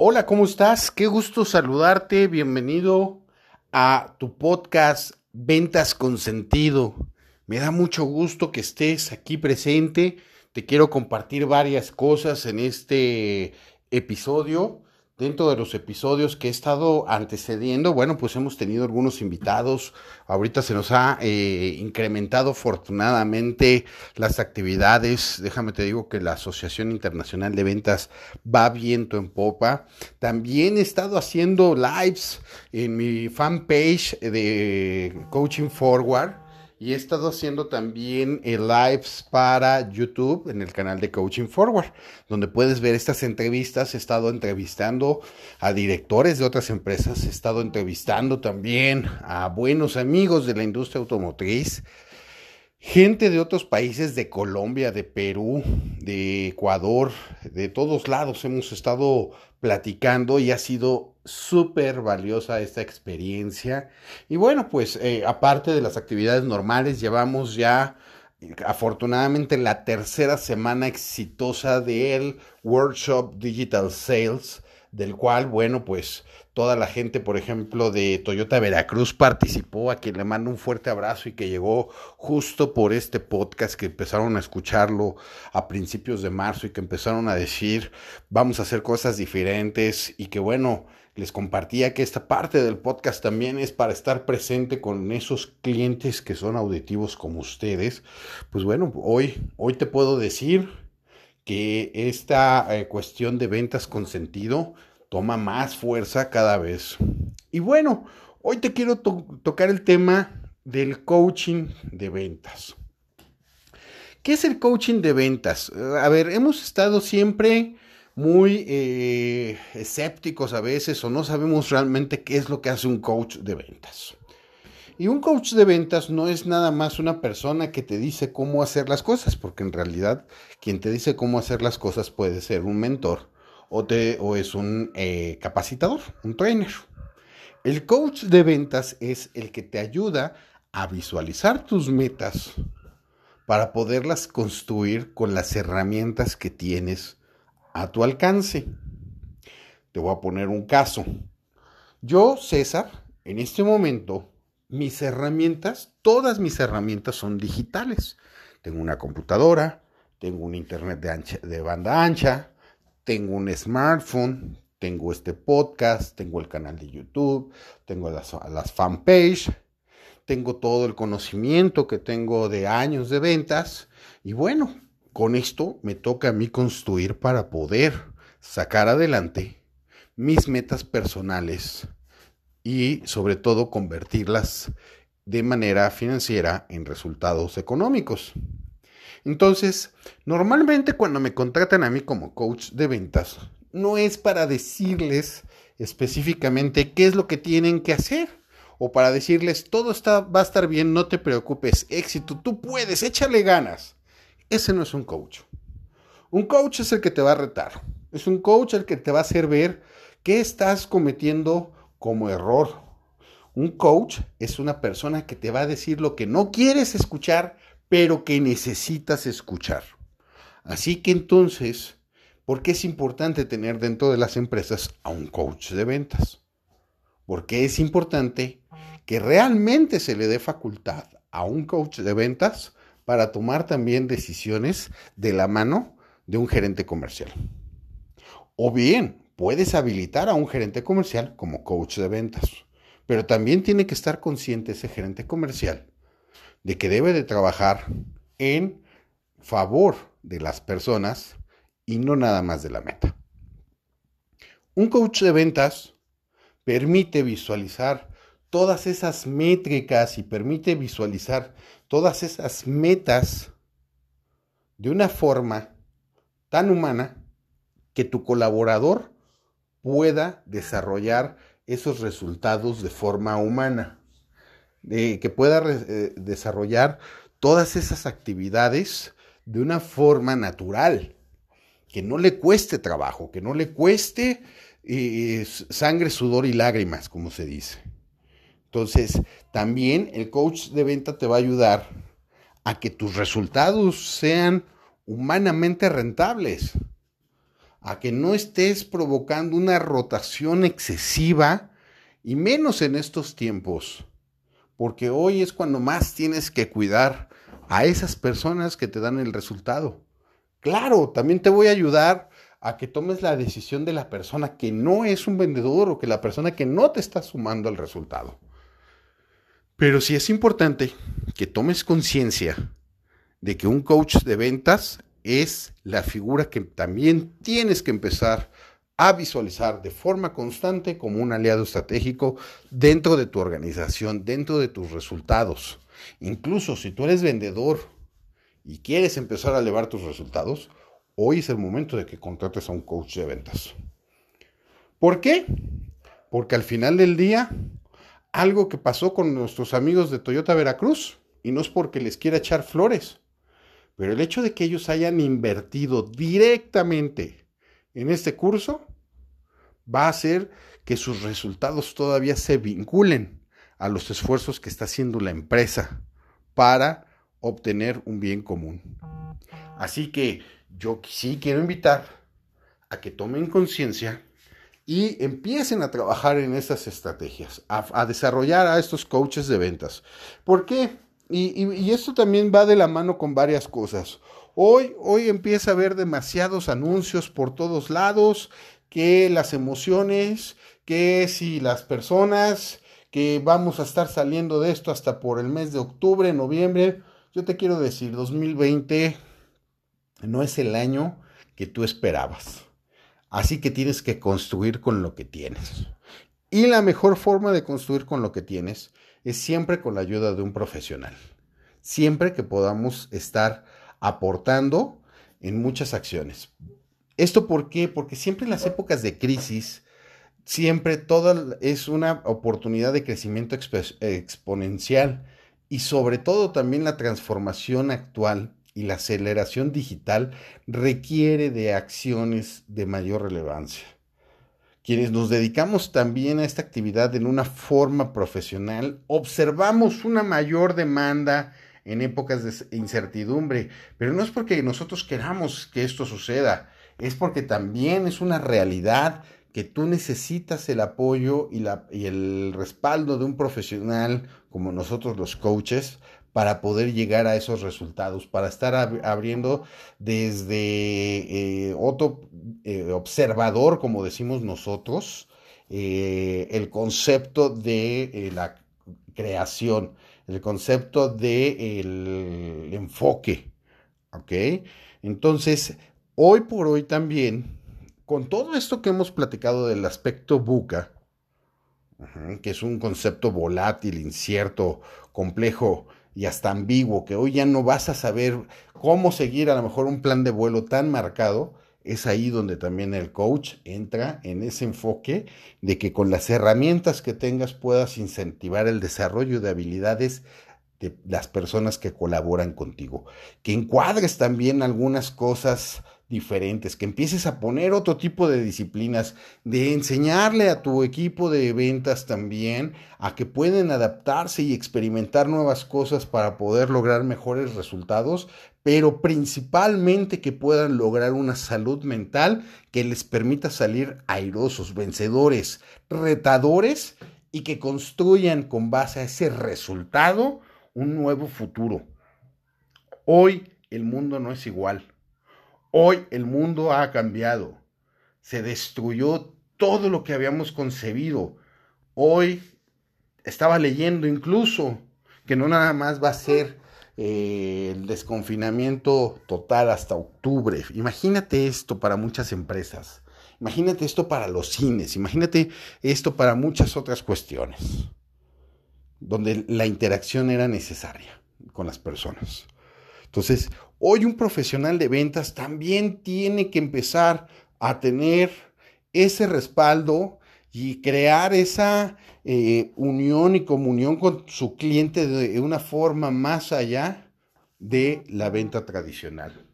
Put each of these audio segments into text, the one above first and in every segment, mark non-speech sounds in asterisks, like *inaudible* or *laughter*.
Hola, ¿cómo estás? Qué gusto saludarte. Bienvenido a tu podcast Ventas con Sentido. Me da mucho gusto que estés aquí presente. Te quiero compartir varias cosas en este episodio dentro de los episodios que he estado antecediendo, bueno, pues hemos tenido algunos invitados. Ahorita se nos ha eh, incrementado afortunadamente las actividades. Déjame te digo que la Asociación Internacional de Ventas va viento en popa. También he estado haciendo lives en mi fanpage de Coaching Forward y he estado haciendo también eh, lives para YouTube en el canal de Coaching Forward, donde puedes ver estas entrevistas. He estado entrevistando a directores de otras empresas, he estado entrevistando también a buenos amigos de la industria automotriz, gente de otros países, de Colombia, de Perú, de Ecuador, de todos lados hemos estado platicando y ha sido súper valiosa esta experiencia. Y bueno, pues eh, aparte de las actividades normales, llevamos ya afortunadamente la tercera semana exitosa del Workshop Digital Sales, del cual, bueno, pues toda la gente, por ejemplo, de Toyota Veracruz participó, a quien le mando un fuerte abrazo y que llegó justo por este podcast, que empezaron a escucharlo a principios de marzo y que empezaron a decir, vamos a hacer cosas diferentes y que bueno, les compartía que esta parte del podcast también es para estar presente con esos clientes que son auditivos como ustedes. Pues bueno, hoy, hoy te puedo decir que esta eh, cuestión de ventas con sentido toma más fuerza cada vez. Y bueno, hoy te quiero tocar el tema del coaching de ventas. ¿Qué es el coaching de ventas? A ver, hemos estado siempre muy eh, escépticos a veces o no sabemos realmente qué es lo que hace un coach de ventas. Y un coach de ventas no es nada más una persona que te dice cómo hacer las cosas, porque en realidad quien te dice cómo hacer las cosas puede ser un mentor o, es un eh, capacitador, un trainer. El coach de ventas es el que te ayuda a visualizar tus metas para poderlas construir con las herramientas que tienes a tu alcance. Te voy a poner un caso. Yo, César, en este momento, mis herramientas, todas mis herramientas son digitales. Tengo una computadora, tengo un internet de, de banda ancha, tengo un smartphone, tengo este podcast, tengo el canal de YouTube, tengo las, las fanpage, tengo todo el conocimiento que tengo de años de ventas y bueno, con esto me toca a mí construir para poder sacar adelante mis metas personales y sobre todo convertirlas de manera financiera en resultados económicos. Entonces, normalmente cuando me contratan a mí como coach de ventas, no es para decirles específicamente qué es lo que tienen que hacer o para decirles todo está, va a estar bien, no te preocupes, éxito, tú puedes, échale ganas. Ese no es un coach. Un coach es el que te va a retar. Es un coach el que te va a hacer ver qué estás cometiendo como error. Un coach es una persona que te va a decir lo que no quieres escuchar, pero que necesitas escuchar. Así que entonces, ¿por qué es importante tener dentro de las empresas a un coach de ventas? Porque es importante que realmente se le dé facultad a un coach de ventas para tomar también decisiones de la mano de un gerente comercial. O bien, puedes habilitar a un gerente comercial como coach de ventas, pero también tiene que estar consciente ese gerente comercial de que debe de trabajar en favor de las personas y no nada más de la meta. Un coach de ventas permite visualizar todas esas métricas y permite visualizar todas esas metas de una forma tan humana que tu colaborador pueda desarrollar esos resultados de forma humana, que pueda eh, desarrollar todas esas actividades de una forma natural, que no le cueste trabajo, que no le cueste eh, sangre, sudor y lágrimas, como se dice. Entonces, también el coach de venta te va a ayudar a que tus resultados sean humanamente rentables. a que no estés provocando una rotación excesiva y menos en estos tiempos, porque hoy es cuando más tienes que cuidar a esas personas que te dan el resultado. Claro, también te voy a ayudar a que tomes la decisión de la persona que no es un vendedor o que la persona que no te está sumando al resultado. Pero sí es importante que tomes conciencia de que un coach de ventas es la figura que también tienes que empezar a visualizar de forma constante como un aliado estratégico dentro de tu organización, dentro de tus resultados. Incluso si tú eres vendedor y quieres empezar a elevar tus resultados, hoy es el momento de que contrates a un coach de ventas. ¿Por qué? Porque al final del día, algo que pasó con nuestros amigos de Toyota Veracruz, y no es porque les quiera echar flores, pero el hecho de que ellos hayan invertido directamente en este curso va a hacer que sus resultados todavía se vinculen a los esfuerzos que está haciendo la empresa para obtener un bien común. Así que yo sí quiero invitar a que tomen conciencia y empiecen a trabajar en estas estrategias, a, desarrollar a estos coaches de ventas. ¿Por qué? Y, esto también va de la mano con varias cosas. Hoy, hoy empieza a haber demasiados anuncios por todos lados, que las emociones, que si las personas, que vamos a estar saliendo de esto hasta por el mes de octubre, noviembre. Yo te quiero decir, 2020 no es el año que tú esperabas. Así que tienes que construir con lo que tienes. Y la mejor forma de construir con lo que tienes es siempre con la ayuda de un profesional. Siempre que podamos estar aportando en muchas acciones. ¿Esto por qué? Porque siempre en las épocas de crisis, siempre todo es una oportunidad de crecimiento exponencial y sobre todo también la transformación actual y la aceleración digital requiere de acciones de mayor relevancia. Quienes nos dedicamos también a esta actividad en una forma profesional, observamos una mayor demanda en épocas de incertidumbre, pero no es porque nosotros queramos que esto suceda, es porque también es una realidad que tú necesitas el apoyo y, la, y el respaldo de un profesional como nosotros los coaches para poder llegar a esos resultados, para estar abriendo desde eh, otro eh, observador, como decimos nosotros, eh, el concepto de la creación, el concepto del de enfoque, ¿ok? Entonces, hoy por hoy también, con todo esto que hemos platicado del aspecto buca, que es un concepto volátil, incierto, complejo, y hasta ambiguo, que hoy ya no vas a saber cómo seguir a lo mejor un plan de vuelo tan marcado, es ahí donde también el coach entra en ese enfoque de que con las herramientas que tengas puedas incentivar el desarrollo de habilidades de las personas que colaboran contigo, que encuadres también algunas cosas diferentes, que empieces a poner otro tipo de disciplinas, de enseñarle a tu equipo de ventas también a que pueden adaptarse y experimentar nuevas cosas para poder lograr mejores resultados, pero principalmente que puedan lograr una salud mental que les permita salir airosos, vencedores, retadores y que construyan con base a ese resultado un nuevo futuro. Hoy el mundo no es igual Hoy el mundo ha cambiado. Se destruyó todo lo que habíamos concebido. Hoy estaba leyendo incluso que no nada más va a ser eh, el desconfinamiento total hasta octubre. Imagínate esto para muchas empresas. Imagínate esto para los cines. Imagínate esto para muchas otras cuestiones donde la interacción era necesaria con las personas. Entonces, hoy un profesional de ventas también tiene que empezar a tener ese respaldo y crear esa eh, unión y comunión con su cliente de una forma más allá de la venta tradicional.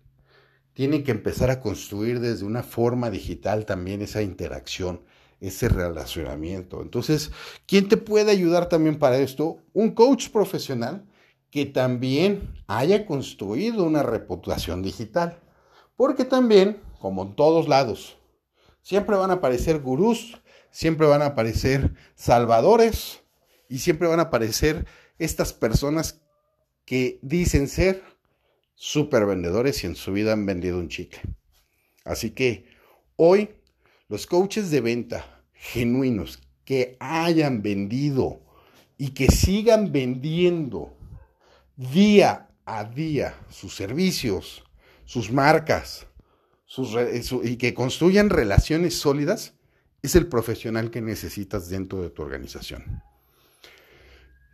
Tiene que empezar a construir desde una forma digital también esa interacción, ese relacionamiento. Entonces, ¿quién te puede ayudar también para esto? Un coach profesional que también haya construido una reputación digital. Porque también, como en todos lados, Siempre van a aparecer gurús, siempre van a aparecer salvadores y siempre van a aparecer estas personas que dicen ser super vendedores y en su vida han vendido un chicle. Así que hoy los coaches de venta genuinos que hayan vendido y que sigan vendiendo día a día sus servicios, sus marcas, sus, y que construyan relaciones sólidas, es el profesional que necesitas dentro de tu organización.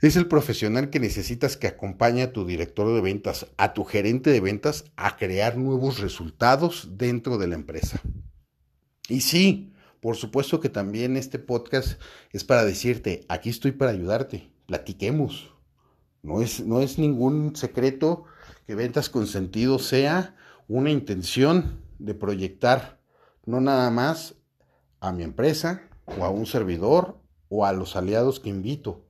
Es el profesional que necesitas que acompañe a tu director de ventas, a tu gerente de ventas, a crear nuevos resultados dentro de la empresa. Y sí, por supuesto que también este podcast es para decirte, aquí estoy para ayudarte, platiquemos. No es, no es ningún secreto que ventas con sentido sea una intención de proyectar no nada más a mi empresa o a un servidor o a los aliados que invito,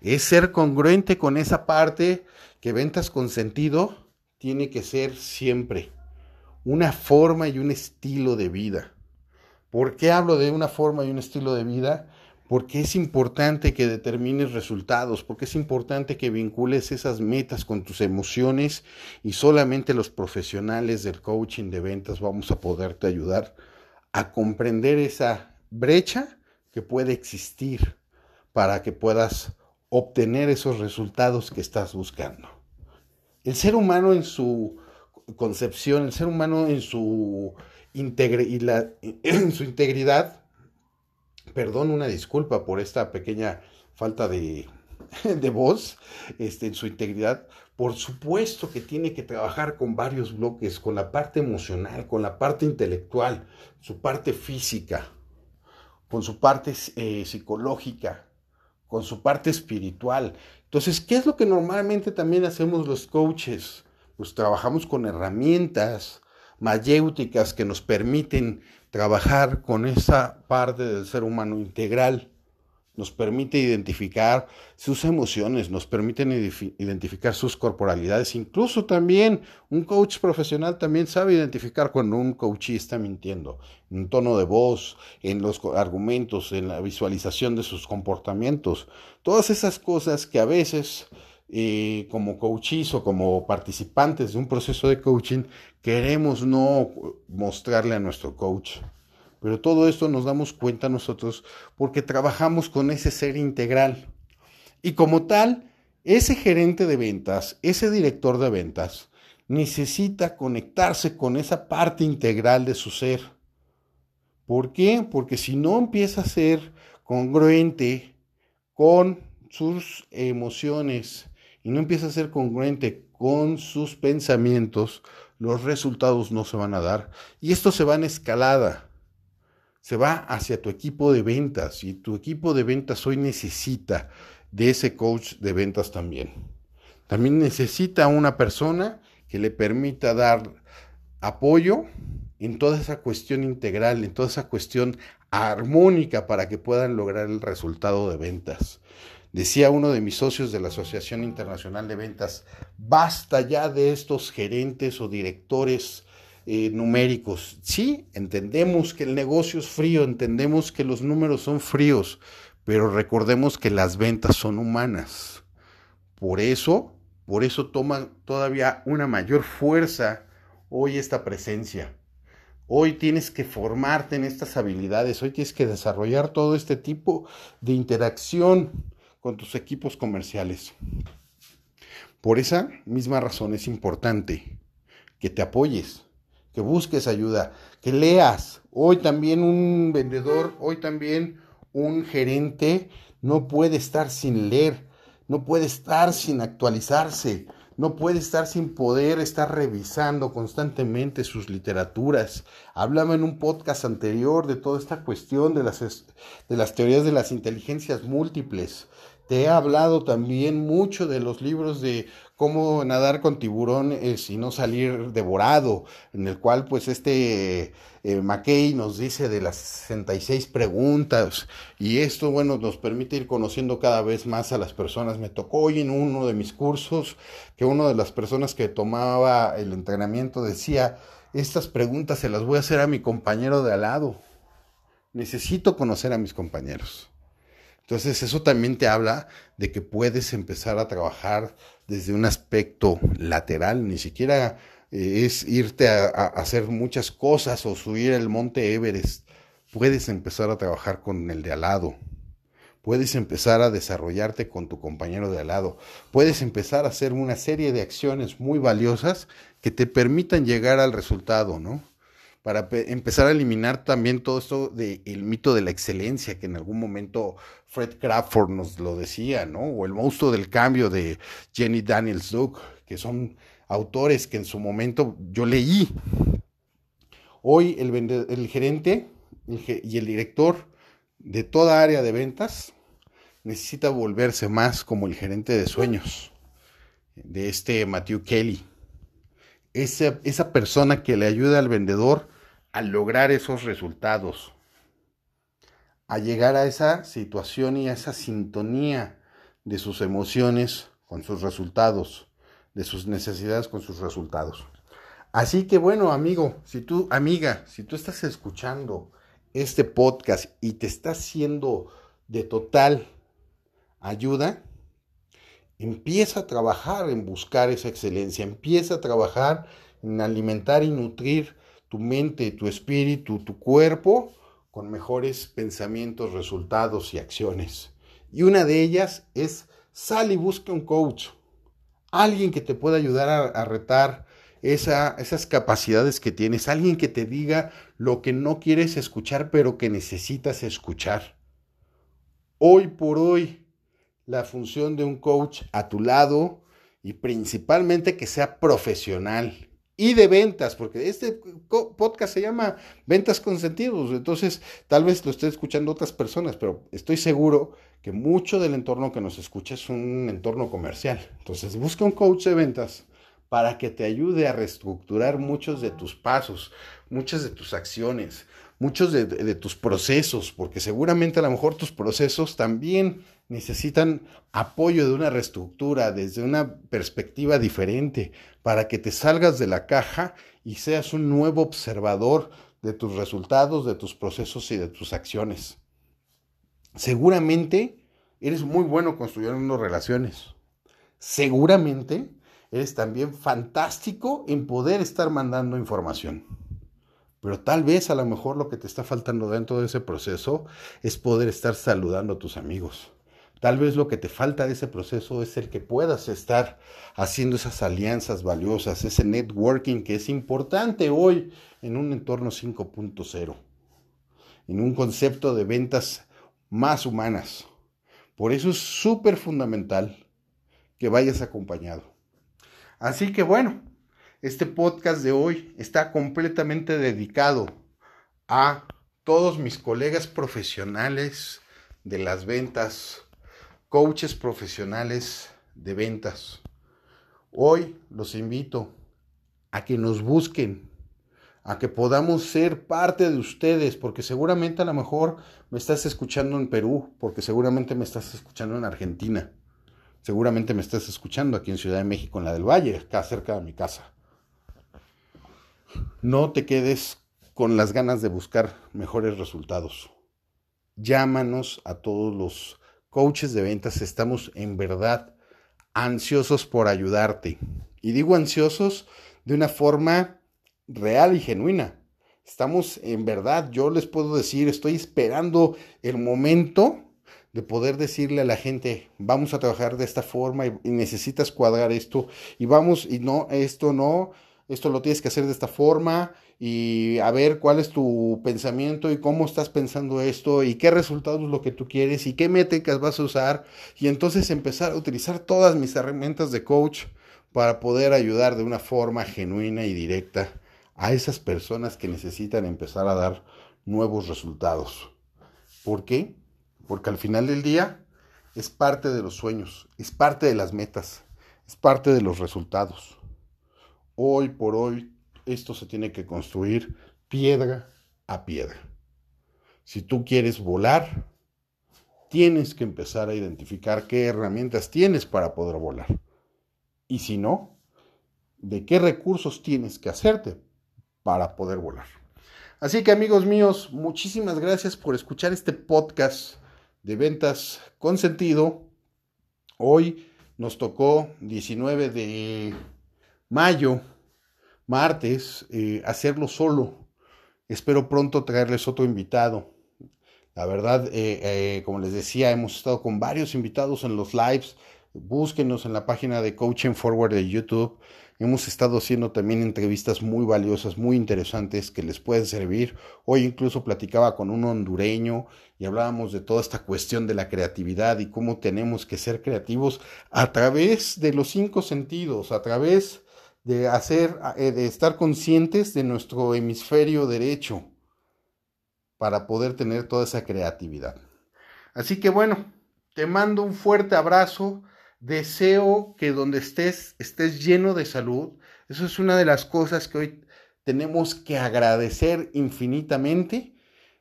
es ser congruente con esa parte que ventas con sentido tiene que ser siempre una forma y un estilo de vida. ¿Por qué hablo de una forma y un estilo de vida? Porque es importante que determines resultados, porque es importante que vincules esas metas con tus emociones y solamente los profesionales del coaching de ventas vamos a poderte ayudar a comprender esa brecha que puede existir para que puedas obtener esos resultados que estás buscando. El ser humano en su concepción, el ser humano en su, *clears throat* en su integridad, perdón, una disculpa por esta pequeña falta de, *laughs* de voz, este, en su integridad, por supuesto que tiene que trabajar con varios bloques, con la parte emocional, con la parte intelectual, su parte física, con su parte eh, psicológica, con su parte espiritual. Entonces, ¿qué es lo que normalmente también hacemos los coaches? Pues trabajamos con herramientas mayéuticas que nos permiten trabajar con esa parte del ser humano integral nos permite identificar sus emociones, nos permiten identificar sus corporalidades. Incluso también un coach profesional también sabe identificar cuando un coachee está mintiendo, en tono de voz, en los argumentos, en la visualización de sus comportamientos. Todas esas cosas que a veces eh, como coaches o como participantes de un proceso de coaching queremos no mostrarle a nuestro coach. Pero todo esto nos damos cuenta nosotros porque trabajamos con ese ser integral. Y como tal, ese gerente de ventas, ese director de ventas, necesita conectarse con esa parte integral de su ser. ¿Por qué? Porque si no empieza a ser congruente con sus emociones y no empieza a ser congruente con sus pensamientos, los resultados no se van a dar. Y esto se va en escalada se va hacia tu equipo de ventas y tu equipo de ventas hoy necesita de ese coach de ventas también. También necesita una persona que le permita dar apoyo en toda esa cuestión integral, en toda esa cuestión armónica para que puedan lograr el resultado de ventas. Decía uno de mis socios de la Asociación Internacional de Ventas, basta ya de estos gerentes o directores eh, numéricos. Sí, entendemos que el negocio es frío, entendemos que los números son fríos, pero recordemos que las ventas son humanas. Por eso, por eso toma todavía una mayor fuerza hoy esta presencia. Hoy tienes que formarte en estas habilidades, hoy tienes que desarrollar todo este tipo de interacción con tus equipos comerciales. Por esa misma razón es importante que te apoyes, que busques ayuda, que leas. Hoy también un vendedor, hoy también un gerente no puede estar sin leer, no puede estar sin actualizarse, no puede estar sin poder estar revisando constantemente sus literaturas. Hablaba en un podcast anterior de toda esta cuestión de las, de las teorías de las inteligencias múltiples. Te he hablado también mucho de los libros de cómo nadar con tiburones y no salir devorado, en el cual pues este eh, McKay nos dice de las 66 preguntas y esto bueno nos permite ir conociendo cada vez más a las personas. Me tocó hoy en uno de mis cursos que una de las personas que tomaba el entrenamiento decía, estas preguntas se las voy a hacer a mi compañero de al lado. Necesito conocer a mis compañeros. Entonces eso también te habla de que puedes empezar a trabajar desde un aspecto lateral, ni siquiera eh, es irte a, a, hacer muchas cosas o subir el monte Everest. Puedes empezar a trabajar con el de al lado. Puedes empezar a desarrollarte con tu compañero de al lado. Puedes empezar a hacer una serie de acciones muy valiosas que te permitan llegar al resultado, ¿no? Para empezar a eliminar también todo esto del mito de la excelencia, que en algún momento Fred Crawford nos lo decía, ¿no? O el monstruo del cambio de Jenny Daniels Duke, que son autores que en su momento yo leí. Hoy el, gerente y el director de toda área de ventas necesita volverse más como el gerente de sueños de este Matthew Kelly. Esa persona que le ayuda al vendedor a lograr esos resultados, a llegar a esa situación y a esa sintonía de sus emociones con sus resultados, de sus necesidades con sus resultados. Así que bueno, amigo, si tú, amiga, si tú estás escuchando este podcast y te está siendo de total ayuda, empieza a trabajar en buscar esa excelencia, empieza a trabajar en alimentar y nutrir tu mente, tu espíritu, tu cuerpo con mejores pensamientos, resultados y acciones. Y una de ellas es sal y busca un coach, alguien que te pueda ayudar a, retar esa, esas capacidades que tienes, alguien que te diga lo que no quieres escuchar, pero que necesitas escuchar. Hoy por hoy, la función de un coach a tu lado y principalmente que sea profesional, y de ventas, porque este podcast se llama Ventas con Sentidos, entonces tal vez lo esté escuchando otras personas, pero estoy seguro que mucho del entorno que nos escucha es un entorno comercial. Entonces busca un coach de ventas para que te ayude a reestructurar muchos de tus pasos, muchas de tus acciones, muchos de, de tus procesos, porque seguramente a lo mejor tus procesos también necesitan apoyo de una reestructura desde una perspectiva diferente para que te salgas de la caja y seas un nuevo observador de tus resultados, de tus procesos y de tus acciones. Seguramente eres muy bueno construyendo relaciones. Seguramente eres también fantástico en poder estar mandando información. Pero tal vez a lo mejor lo que te está faltando dentro de ese proceso es poder estar saludando a tus amigos Tal vez lo que te falta de ese proceso es el que puedas estar haciendo esas alianzas valiosas, ese networking que es importante hoy en un entorno 5.0, en un concepto de ventas más humanas. Por eso es súper fundamental que vayas acompañado. Así que bueno, este podcast de hoy está completamente dedicado a todos mis colegas profesionales de las ventas coaches profesionales de ventas. Hoy los invito a que nos busquen, a que podamos ser parte de ustedes, porque seguramente a lo mejor me estás escuchando en Perú, porque seguramente me estás escuchando en Argentina, seguramente me estás escuchando aquí en Ciudad de México, en la del Valle, acá cerca de mi casa. No te quedes con las ganas de buscar mejores resultados. Llámanos a todos los coaches de ventas estamos en verdad ansiosos por ayudarte. Y digo ansiosos de una forma real y genuina. Estamos en verdad, yo les puedo decir, estoy esperando el momento de poder decirle a la gente, vamos a trabajar de esta forma y, necesitas cuadrar esto y vamos y no, esto no, esto lo tienes que hacer de esta forma y a ver cuál es tu pensamiento y cómo estás pensando esto y qué resultados es lo que tú quieres y qué métricas vas a usar y entonces empezar a utilizar todas mis herramientas de coach para poder ayudar de una forma genuina y directa a esas personas que necesitan empezar a dar nuevos resultados. ¿Por qué? Porque al final del día es parte de los sueños, es parte de las metas, es parte de los resultados. Hoy por hoy esto se tiene que construir piedra a piedra. Si tú quieres volar, tienes que empezar a identificar qué herramientas tienes para poder volar. Y si no, de qué recursos tienes que hacerte para poder volar. Así que amigos míos, muchísimas gracias por escuchar este podcast de ventas con sentido. Hoy nos tocó 19 de mayo, martes, eh, hacerlo solo. Espero pronto traerles otro invitado. La verdad, eh, eh, como les decía, hemos estado con varios invitados en los lives. Búsquenos en la página de Coaching Forward de YouTube. Hemos estado haciendo también entrevistas muy valiosas, muy interesantes que les pueden servir. Hoy incluso platicaba con un hondureño y hablábamos de toda esta cuestión de la creatividad y cómo tenemos que ser creativos a través de los cinco sentidos, a través de hacer, eh, de estar conscientes de nuestro hemisferio derecho para poder tener toda esa creatividad. Así que bueno, te mando un fuerte abrazo. Deseo que donde estés estés lleno de salud. Eso es una de las cosas que hoy tenemos que agradecer infinitamente.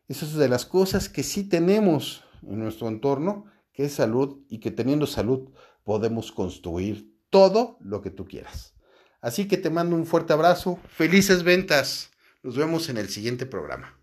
Eso es de las cosas que sí tenemos en nuestro entorno, que es salud y que teniendo salud podemos construir todo lo que tú quieras. Así que te mando un fuerte abrazo, felices ventas. Nos vemos en el siguiente programa.